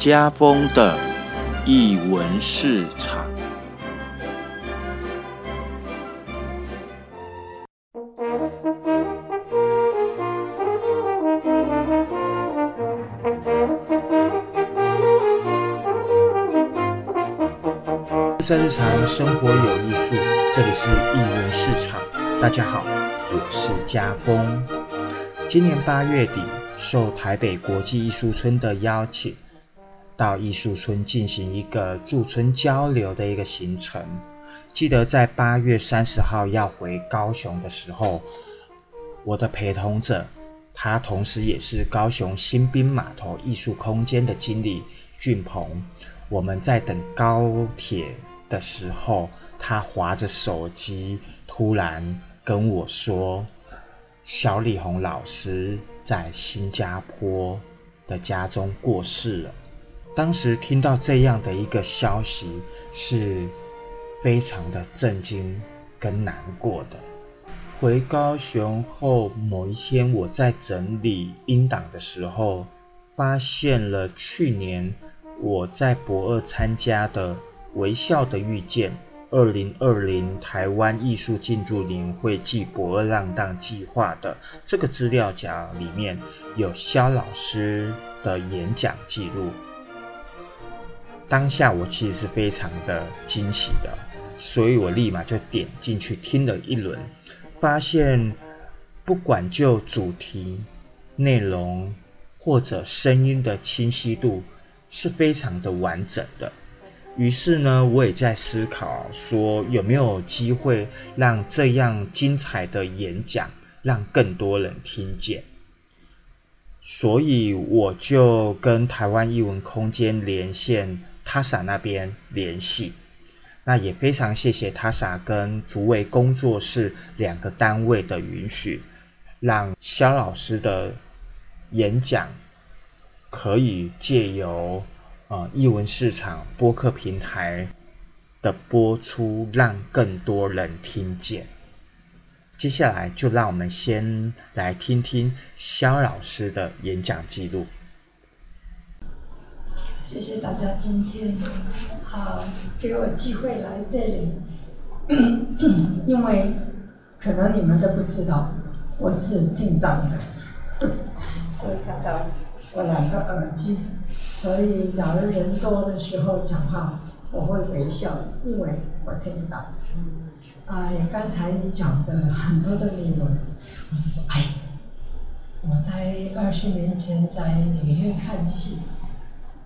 家风的译文市场。在日常生活有艺术，这里是艺文市场。大家好，我是家风。今年八月底，受台北国际艺术村的邀请，到艺术村进行一个驻村交流的一个行程。记得在八月三十号要回高雄的时候，我的陪同者，他同时也是高雄新兵码头艺术空间的经理俊鹏。我们在等高铁。的时候，他划着手机，突然跟我说：“小李红老师在新加坡的家中过世了。”当时听到这样的一个消息，是非常的震惊跟难过的。回高雄后，某一天我在整理音档的时候，发现了去年我在博二参加的。微笑的遇见，二零二零台湾艺术进驻年会暨博二浪荡计划的这个资料夹里面有肖老师的演讲记录。当下我其实是非常的惊喜的，所以我立马就点进去听了一轮，发现不管就主题、内容或者声音的清晰度是非常的完整的。于是呢，我也在思考，说有没有机会让这样精彩的演讲让更多人听见。所以我就跟台湾艺文空间连线 TASA 那边联系。那也非常谢谢 TASA 跟竹围工作室两个单位的允许，让肖老师的演讲可以借由。啊！译文市场播客平台的播出，让更多人听见。接下来就让我们先来听听肖老师的演讲记录。谢谢大家今天啊给我机会来这里，因为可能你们都不知道我是听障的，所以看到我两个耳机。所以，假如人多的时候讲话，我会微笑，因为我听不到。哎，刚才你讲的很多的内容，我就说，哎，我在二十年前在影院看戏，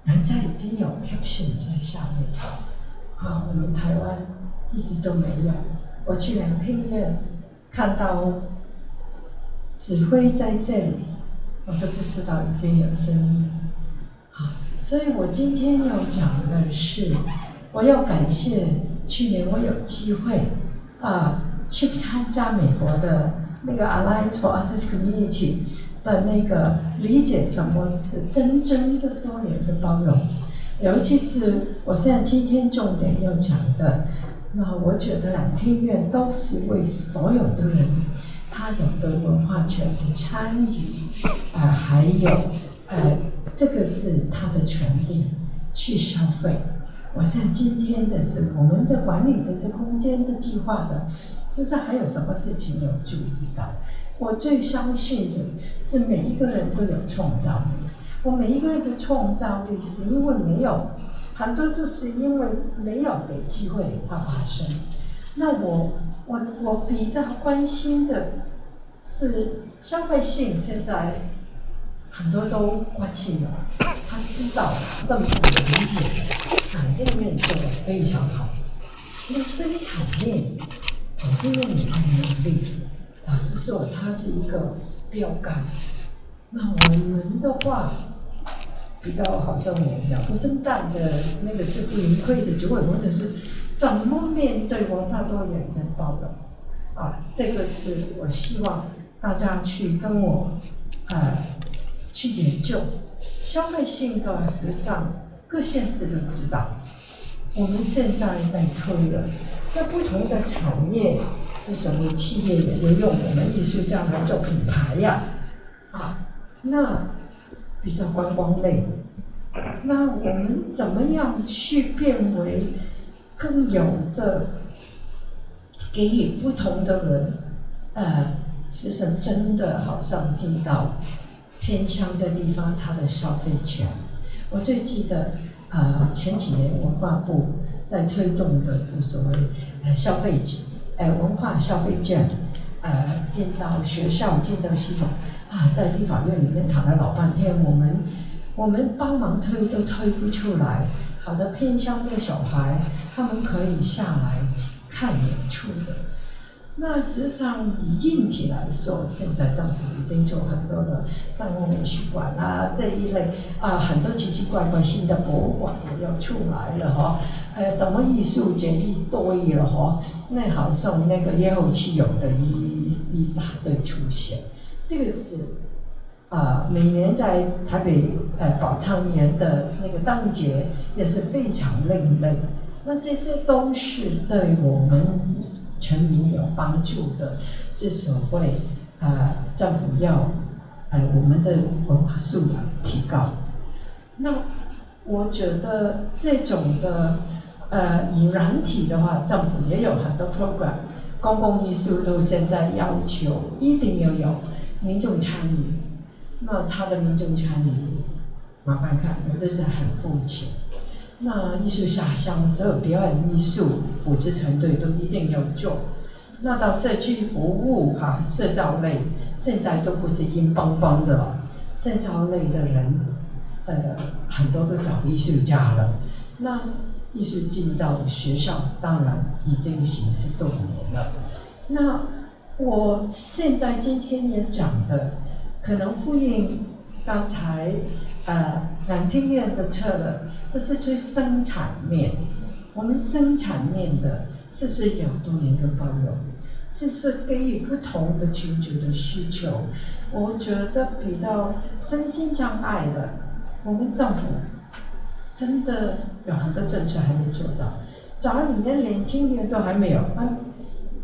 人家已经有 caption 在下面，啊，我们台湾一直都没有。我去两厅院看到指挥在这里，我都不知道已经有声音。好，所以我今天要讲的是，我要感谢去年我有机会啊去参加美国的那个 Alliance for Artists Community 的那个理解什么是真正的多元的包容，尤其是我现在今天重点要讲的，那我觉得两天院都是为所有的人，他有的文化权的参与，啊，还有呃。这个是他的权利去消费。我想今天的是我们的管理这些空间的计划的，是不是还有什么事情有注意到？我最相信的是每一个人都有创造力。我每一个人的创造力是因为没有，很多就是因为没有给机会它发生。那我我我比较关心的是消费性现在。很多都关心了，他知道政府理解，肯定面做的非常好。因为生产面，肯定面也在努力。老实说，它是一个标杆。那我们的话，比较好像我们讲不生蛋的那个自负盈亏的主委，或者是怎么面对文化多元的包容？啊，这个是我希望大家去跟我，呃。去研究消费性的时尚各县市都知道。我们现在在推了，在不同的产业，这什么企业也会用我们艺术家来做品牌呀，啊，那比较观光类，那我们怎么样去变为更有的给予不同的人？呃，其实真的好像进到偏乡的地方，它的消费权。我最记得，呃，前几年文化部在推动的这所谓呃消费券，呃文化消费券，呃进到学校进到系统啊，在立法院里面谈了老半天，我们我们帮忙推都推不出来。好的偏乡的小孩，他们可以下来看演出的。那实际上以硬体来说，现在政府已经做很多的上午美术馆啊这一类啊，很多奇奇怪怪新的博物馆也要出来了哈，呃，什么艺术节一堆了哈，那好像那个烟火气有的一一大堆出现，这个是啊，每年在台北呃宝昌年的那个当节也是非常另类，那这些都是对我们。全民有帮助的，这所谓呃政府要呃我们的文化素养提高。那我觉得这种的呃以软体的话，政府也有很多 program，公共艺术都现在要求一定要有民众参与。那他的民众参与，麻烦看，有的是很肤浅。那艺术下乡，所有表演艺术组织团队都一定要做。那到社区服务哈，社造类现在都不是硬邦邦的了。社造类的人，呃，很多都找艺术家了。那艺术进到学校，当然以这个形式多年了。那我现在今天也讲的，可能呼应刚才。呃，两厅院的策略，这是最生产面。我们生产面的，是不是有多元的包容？是不是给予不同的群组的需求？我觉得比较身心障碍的，我们政府真的有很多政策还没做到。假如你连两厅院都还没有，啊，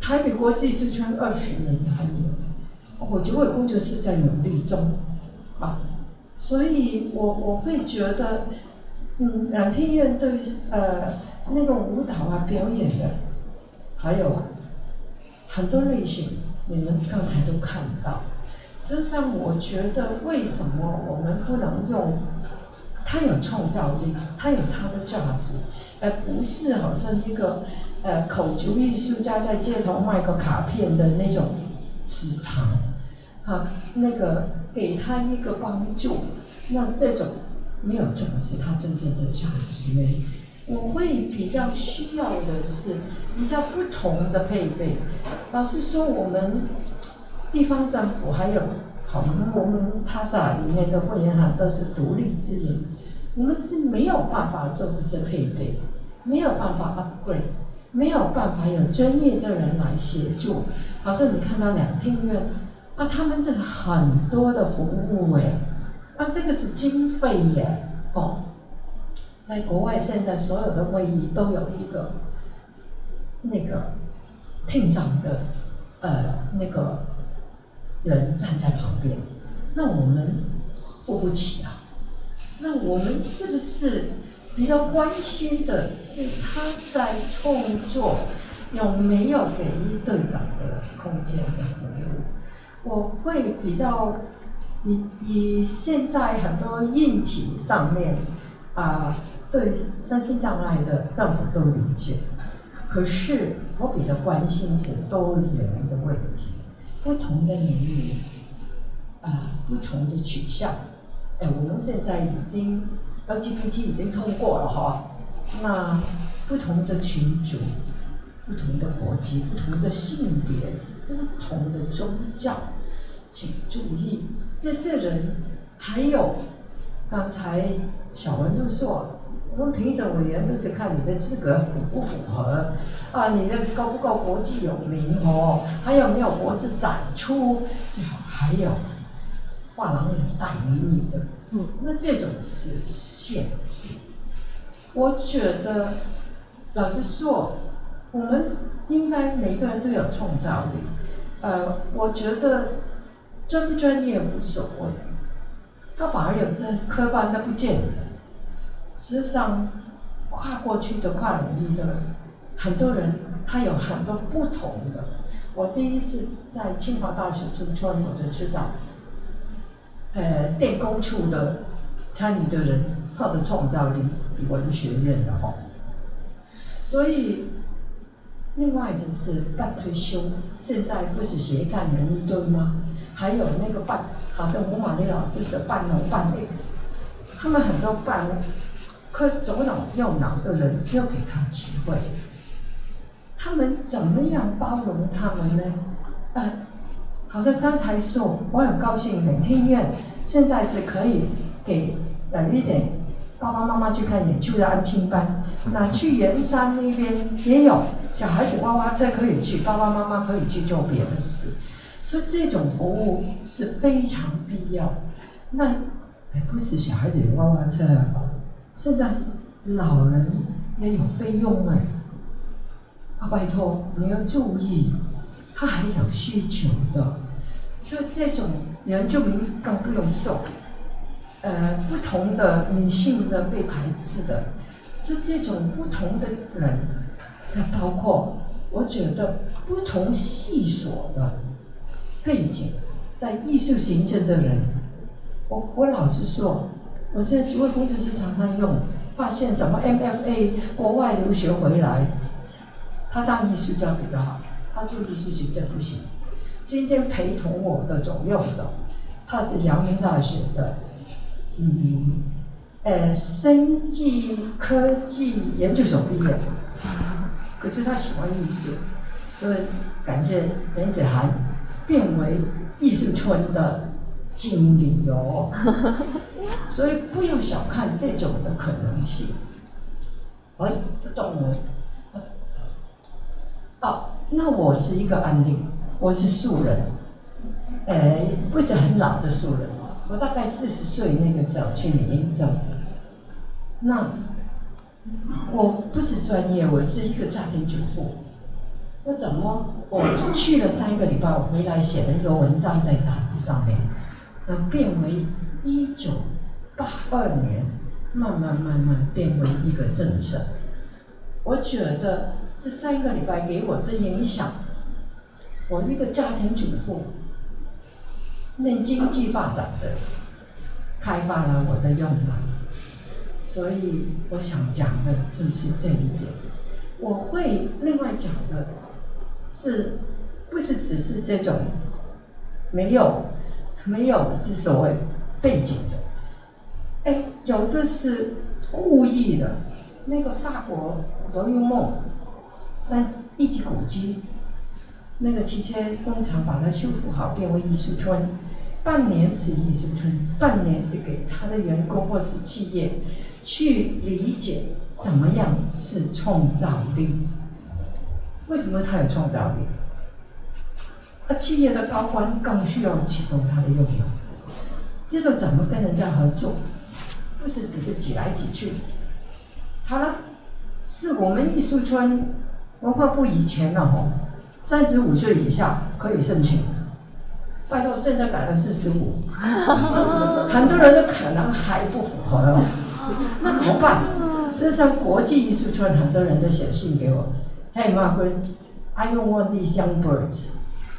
台北国际是圈二十年还没有，我觉得工作是在努力中，啊。所以，我我会觉得，嗯，两天院对呃那个舞蹈啊表演的，还有很多类型，你们刚才都看到。实际上，我觉得为什么我们不能用？它有创造力，它有它的价值，而不是好像一个呃口足艺术家在街头卖个卡片的那种市场，啊，那个。给他一个帮助，那这种没有重视他真正的价值？我会比较需要的是比较不同的配备。老实说，我们地方政府还有好，我们塔萨里面的会员行都是独立资源，我们是没有办法做这些配备，没有办法 upgrade，没有办法有专业的人来协助。好像你看到两厅院。那他们这很多的服务哎，那这个是经费耶哦，在国外现在所有的会议都有一个那个厅长的呃那个人站在旁边，那我们付不起啊，那我们是不是比较关心的是他在创作有没有给予对等的空间的服务？我会比较以以现在很多硬体上面啊，对身心障碍的政府都理解，可是我比较关心是多元的问题，不同的年龄啊，不同的取向。哎，我们现在已经 LGBT 已经通过了哈，那不同的群组、不同的国籍、不同的性别。不同的宗教，请注意，这些人还有刚才小文都说，我们评审委员都是看你的资格符不符合啊，你的够不够国际有名哦，还有没有国际展出，最好还有画廊人带领你的，嗯，那这种是现实。我觉得老实说，我们应该每个人都有创造力。呃，我觉得专不专业无所谓，他反而有时科班的不见得，实际上，跨过去的跨领域的很多人，他有很多不同的。我第一次在清华大学驻村，我就知道，呃，电工处的参与的人，他的创造力比文学院的好。所以，另外就是半退休，现在不是斜杠人一堆吗？还有那个半，好像吴玛丽老师是半农半 X，他们很多半。可左脑右脑的人要给他机会，他们怎么样包容他们呢？啊，好像刚才说，我很高兴美听院现在是可以给呃一点爸爸妈妈去看演出的安亲班，那去圆山那边也有小孩子娃娃车可以去，爸爸妈妈可以去做别的事，所以这种服务是非常必要。那哎，不是小孩子有娃娃车啊。现在老人也有费用哎，啊，拜托你要注意，他还有需求的，就这种原住民更不用说，呃，不同的女性的被排斥的，就这种不同的人，那包括我觉得不同系所的背景，在艺术行政的人，我我老实说。我现在主位工程师常常用，发现什么 MFA 国外留学回来，他当艺术家比较好，他做艺术行政不行。今天陪同我的左右手，他是阳明大学的，嗯，呃，生技科技研究所毕业，可是他喜欢艺术，所以感谢陈子涵变为艺术村的。经理哦，所以不要小看这种的可能性。哎，不懂了。哦，那我是一个案例，我是素人，哎，不是很老的素人，我大概四十岁那个时候去领英证。那我不是专业，我是一个家庭主妇。我怎么我去了三个礼拜，我回来写了一个文章在杂志上面。变为一九八二年，慢慢慢慢变为一个政策。我觉得这三个礼拜给我的影响，我一个家庭主妇，论经济发展的，开发了我的用脑。所以我想讲的就是这一点。我会另外讲的是，不是只是这种没有。没有之所谓背景的，哎，有的是故意的。那个法国罗永梦三一级古迹，那个汽车工厂把它修复好，变为艺术村。半年是艺术村，半年是给他的员工或是企业去理解怎么样是创造力。为什么他有创造力？那企业的高官更需要启动他的用脑，知道怎么跟人家合作，不是只是挤来挤去。好了，是我们艺术村文化部以前的吼，三十五岁以下可以申请，拜托现在改了四十五，很多人都可能还不符合哦，那怎么办？事实上，国际艺术圈很多人都写信给我，Hey Margaret，I don't want these young birds。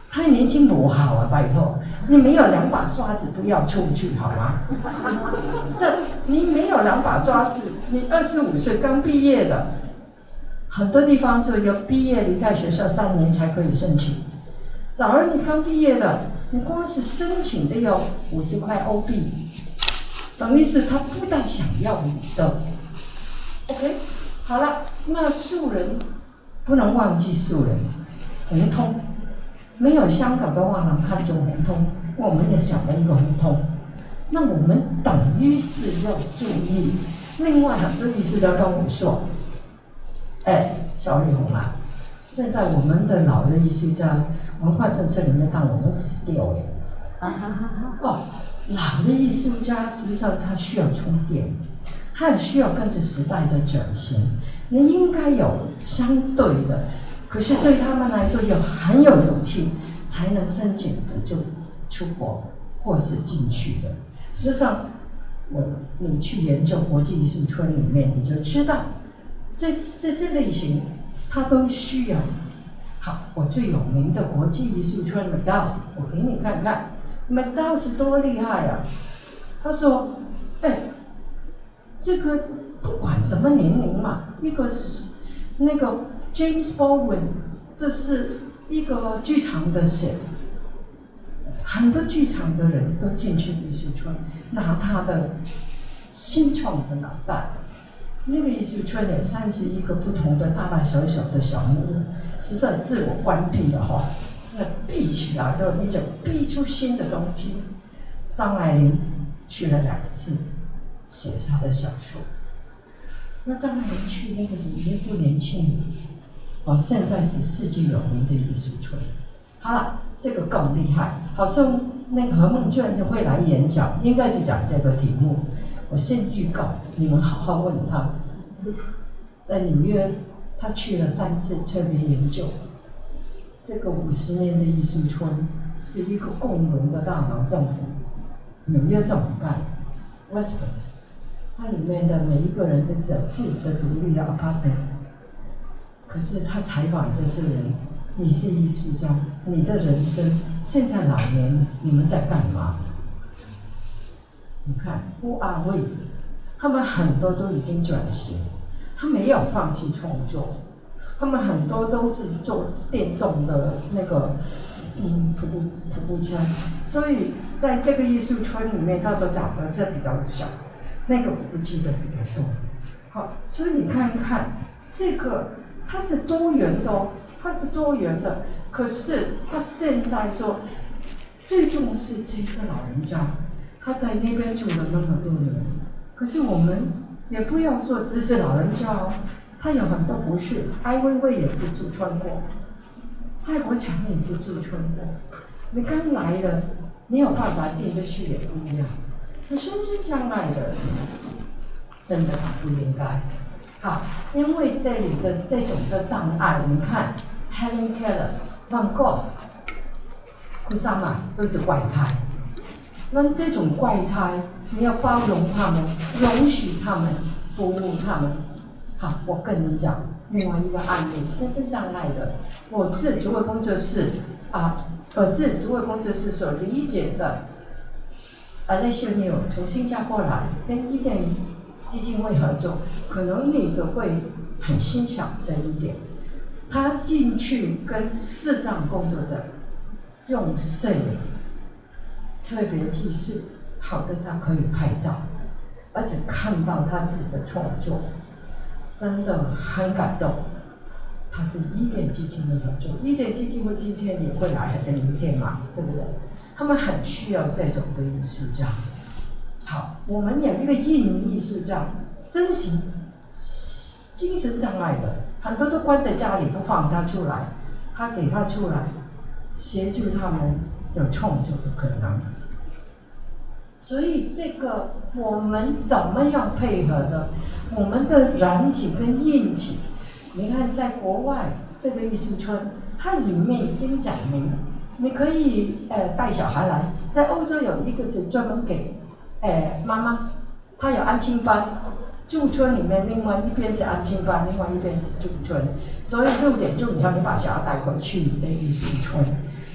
太年轻不好啊，拜托！你没有两把刷子，不要出去好吗？那你没有两把刷子，你二十五岁刚毕业的，很多地方是要毕业离开学校三年才可以申请。早儿你刚毕业的，你光是申请都要五十块欧币，等于是他不但想要你的。OK，好了，那素人不能忘记素人，红通。没有香港的话，能看中红通，我们也想了一个红通。那我们等于是要注意。另外很多艺术家跟我说：“哎，小李红啊，现在我们的老的艺术家文化政策里面，当我们死掉哎。”哦，老的艺术家实际上他需要充电，他也需要跟着时代的转型。你应该有相对的。可是对他们来说，有很有勇气才能申请的就出国或是进去的。实际上，我你去研究国际艺术村里面，你就知道这这些类型他都需要。好，我最有名的国际艺术村 McDowell，我给你看看，McDowell 是多厉害啊！他说：“哎，这个不管什么年龄嘛，一个是那个 James Baldwin，这是一个剧场的神。”很多剧场的人都进去艺术村，拿他的新创的脑袋。那个艺术村有三十一个不同的大大小小的小木屋，实际上自我关闭的哈，那闭起来的，你就闭出新的东西。张爱玲去了两次，写她的小说。那张爱玲去那个时候也不年轻了，哦，现在是世界有名的艺术村。好了。这个更厉害，好像那个何梦娟就会来演讲，应该是讲这个题目。我先预告，你们好好问他。在纽约，他去了三次，特别研究这个五十年的艺术村是一个共荣的大脑政府，纽约政府干，Westwood，它里面的每一个人都有自己的独立的 apartment。可是他采访这些人。你是艺术家，你的人生现在老年了，你们在干嘛？你看，Who are we？他们很多都已经转型，他没有放弃创作，他们很多都是做电动的那个，嗯，徒步徒步车。所以在这个艺术村里面，他所找的这比较小，那个瀑布机的比较多。好，所以你看看这个，它是多元的哦。它是多元的，可是他现在说，最重视这些老人家，他在那边住了那么多年，可是我们也不要说只是老人家哦，他有很多不是，艾薇薇也是住村过，蔡国强也是住村过，你刚来的，没有办法进得去也不一样，他深深将来的，真的不应该。好，因为这里的这种的障碍，你看，Helen Keller、Van Gogh、库萨玛都是怪胎。那这种怪胎，你要包容他们，容许他们，服务他们。好，我跟你讲另外一个案例，身心障碍的，我是职位工作室啊，我是职位工作室所理解的，啊，那些妞从新加坡来，跟伊甸。基金会合作，可能你就会很欣赏这一点。他进去跟视障工作者用摄影特别技术，好的他可以拍照，而且看到他自己的创作，真的很感动。他是伊甸基金会合作，伊甸基金会今天也会来，还是明天嘛？对不对？他们很需要这种的艺术家。好，我们有一个印尼艺术家，真行，精神障碍的，很多都关在家里不放他出来，他给他出来，协助他们有创作的可能。所以这个我们怎么样配合的？我们的软体跟硬体，你看在国外这个艺术村，它里面已经讲明，你可以呃带小孩来，在欧洲有一个是专门给。哎，妈妈，她有安亲班，驻村里面另外一边是安亲班，另外一边是驻村，所以六点钟以后你把小孩带回去你的艺术村，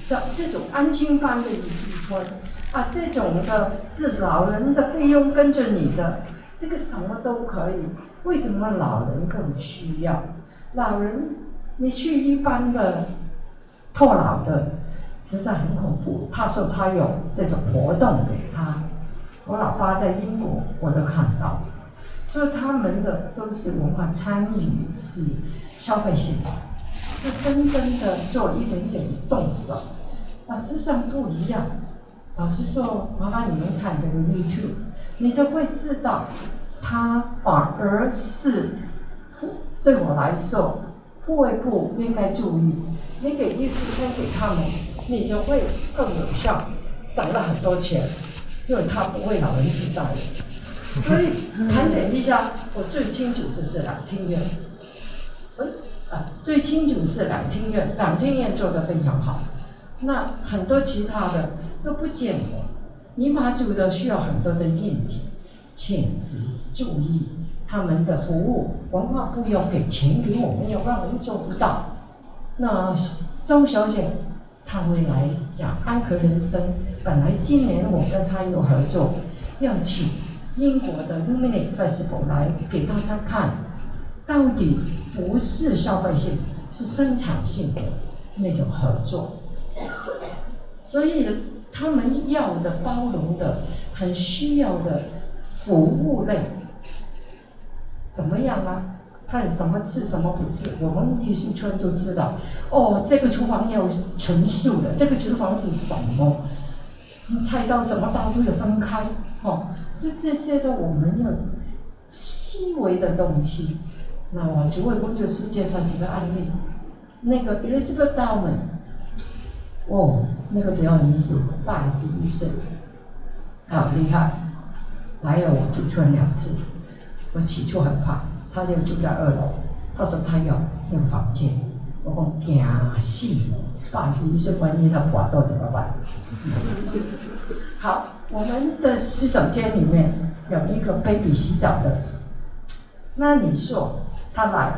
这这种安心班的艺术村啊，这种的治老人的费用跟着你的，这个什么都可以。为什么老人更需要？老人你去一般的托老的，实际上很恐怖。他说他有这种活动给他。我老爸在英国，我都看到，所以他们的都是文化参与，是消费性的，是真正的做一点点动手。那实际上不一样。老实说，麻烦你们看这个 YouTube，你就会知道，他反而是副对我来说，护卫部应该注意，你给艺术圈给他们，你就会更有效，省了很多钱。因为他不会老人痴呆，所以盘点一下，我最清楚是是两厅院，哎啊，最清楚是两厅院，两厅院做的非常好。那很多其他的都不见得，泥巴组的需要很多的硬体，请注意他们的服务，文化部要给钱给我们，要不然我们做不到。那周小姐她会来讲安可人生，本来今年我跟她有合作，要请英国的 Luminate Festival 来给大家看，到底不是消费性，是生产性的那种合作。所以他们要的包容的、很需要的服务类，怎么样啊？看什么吃什么不吃，我们艺术村都知道。哦，这个厨房要纯素的，这个厨房是什么？菜刀什么刀都要分开，哦，是这些的，我们要细微的东西。那我主委工作室介绍几个案例，那个 Elizabeth d a l m a n 哦，那个表演艺术，八十一岁，好厉害，来了我住村两次，我起初很怕，他就住在二楼，他说他要用房间，我讲惊死，八十一岁万一他滑倒怎么办？好，我们的洗手间里面有一个 baby 洗澡的，那你说他来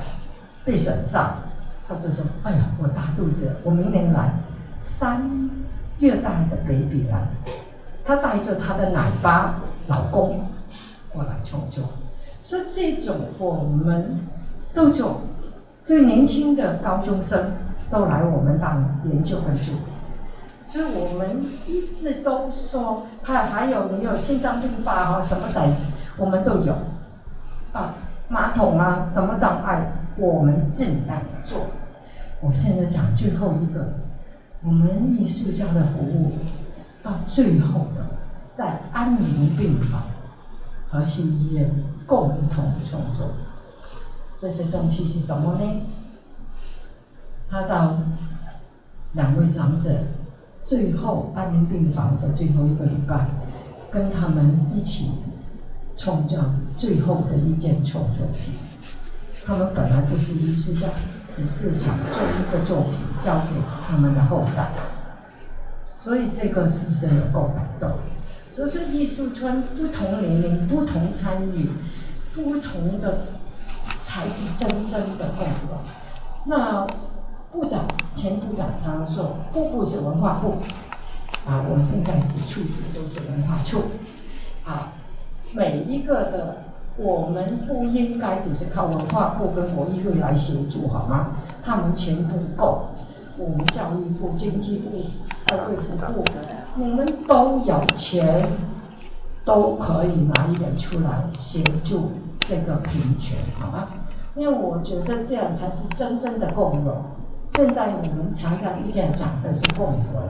被损伤，他就说，哎呀，我大肚子，我明年来。三月大的 baby 来，她带着她的奶爸老公过来创作，所以这种我们都做，最年轻的高中生都来我们当研究跟助理，所以我们一直都说，还还有没有心脏病发啊什么胆子，我们都有，啊马桶啊什么障碍，我们尽量做。我现在讲最后一个。我们艺术家的服务到最后的，在安宁病房、和心医院共同创作，这些东西是什么呢？他到两位长者最后安宁病房的最后一个礼拜，跟他们一起创造最后的一件创作品。他们本来不是艺术家。只是想做一个作品交给他们的后代，所以这个是不是有够感动？所以说艺术村不同年龄、不同参与、不同的才是真正的共荣。那部长、前部长常说，部部是文化部，啊，我现在是处处都是文化处，啊，每一个的。我们不应该只是靠文化部跟国艺会来协助，好吗？他们钱不够，我们教育部、经济部、呃，卫福部，你们都有钱，都可以拿一点出来协助这个平权，好吗？因为我觉得这样才是真正的共荣。现在我们常常一天讲的是共荣，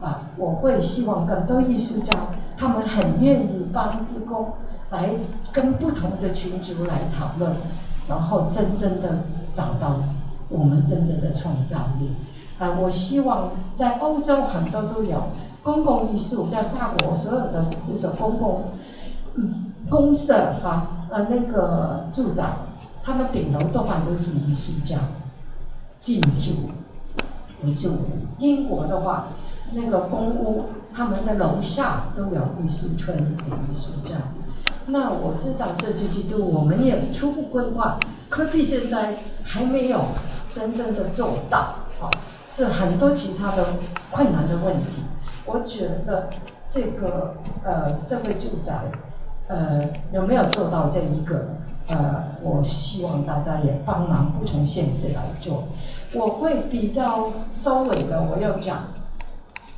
啊，我会希望更多艺术家，他们很愿意帮助工。来跟不同的群族来讨论，然后真正的找到我们真正的创造力。啊，我希望在欧洲很多都有公共艺术，在法国所有的这种公共嗯公社哈呃那个住宅，他们顶楼多半都是艺术家进驻为主。英国的话，那个公屋他们的楼下都有艺术村的艺术家。那我知道这几季度我们也初步规划，科技现在还没有真正的做到，啊，是很多其他的困难的问题。我觉得这个呃社会住宅，呃有没有做到这一个？呃，我希望大家也帮忙不同县市来做。我会比较收尾的，我要讲。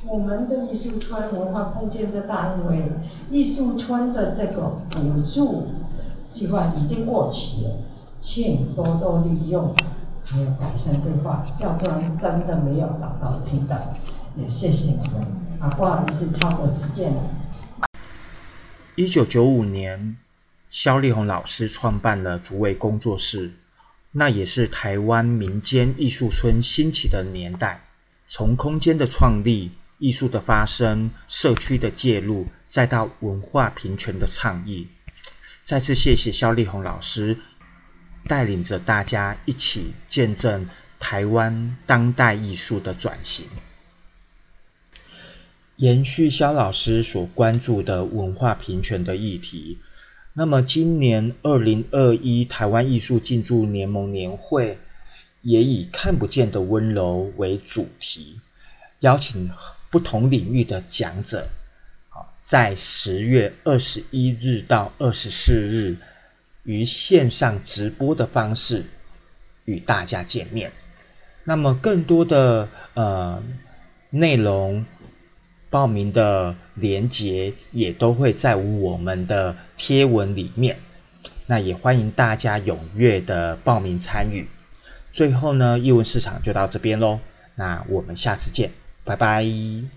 我们的艺术村文化空间的单位，艺术村的这个补助计划已经过期了，请多多利用，还有改善规划，要不然真的没有找到平等。也谢谢你们啊，不好意思超过时间了。一九九五年，肖丽红老师创办了竹围工作室，那也是台湾民间艺术村兴起的年代，从空间的创立。艺术的发生，社区的介入，再到文化平权的倡议，再次谢谢肖丽红老师带领着大家一起见证台湾当代艺术的转型，延续肖老师所关注的文化平权的议题。那么今年二零二一台湾艺术进驻联盟年会，也以看不见的温柔为主题，邀请不同领域的讲者，好，在十月二十一日到二十四日，于线上直播的方式与大家见面。那么更多的呃内容。报名的连结也都会在我们的贴文里面，那也欢迎大家踊跃的报名参与。最后呢，译文市场就到这边喽，那我们下次见，拜拜。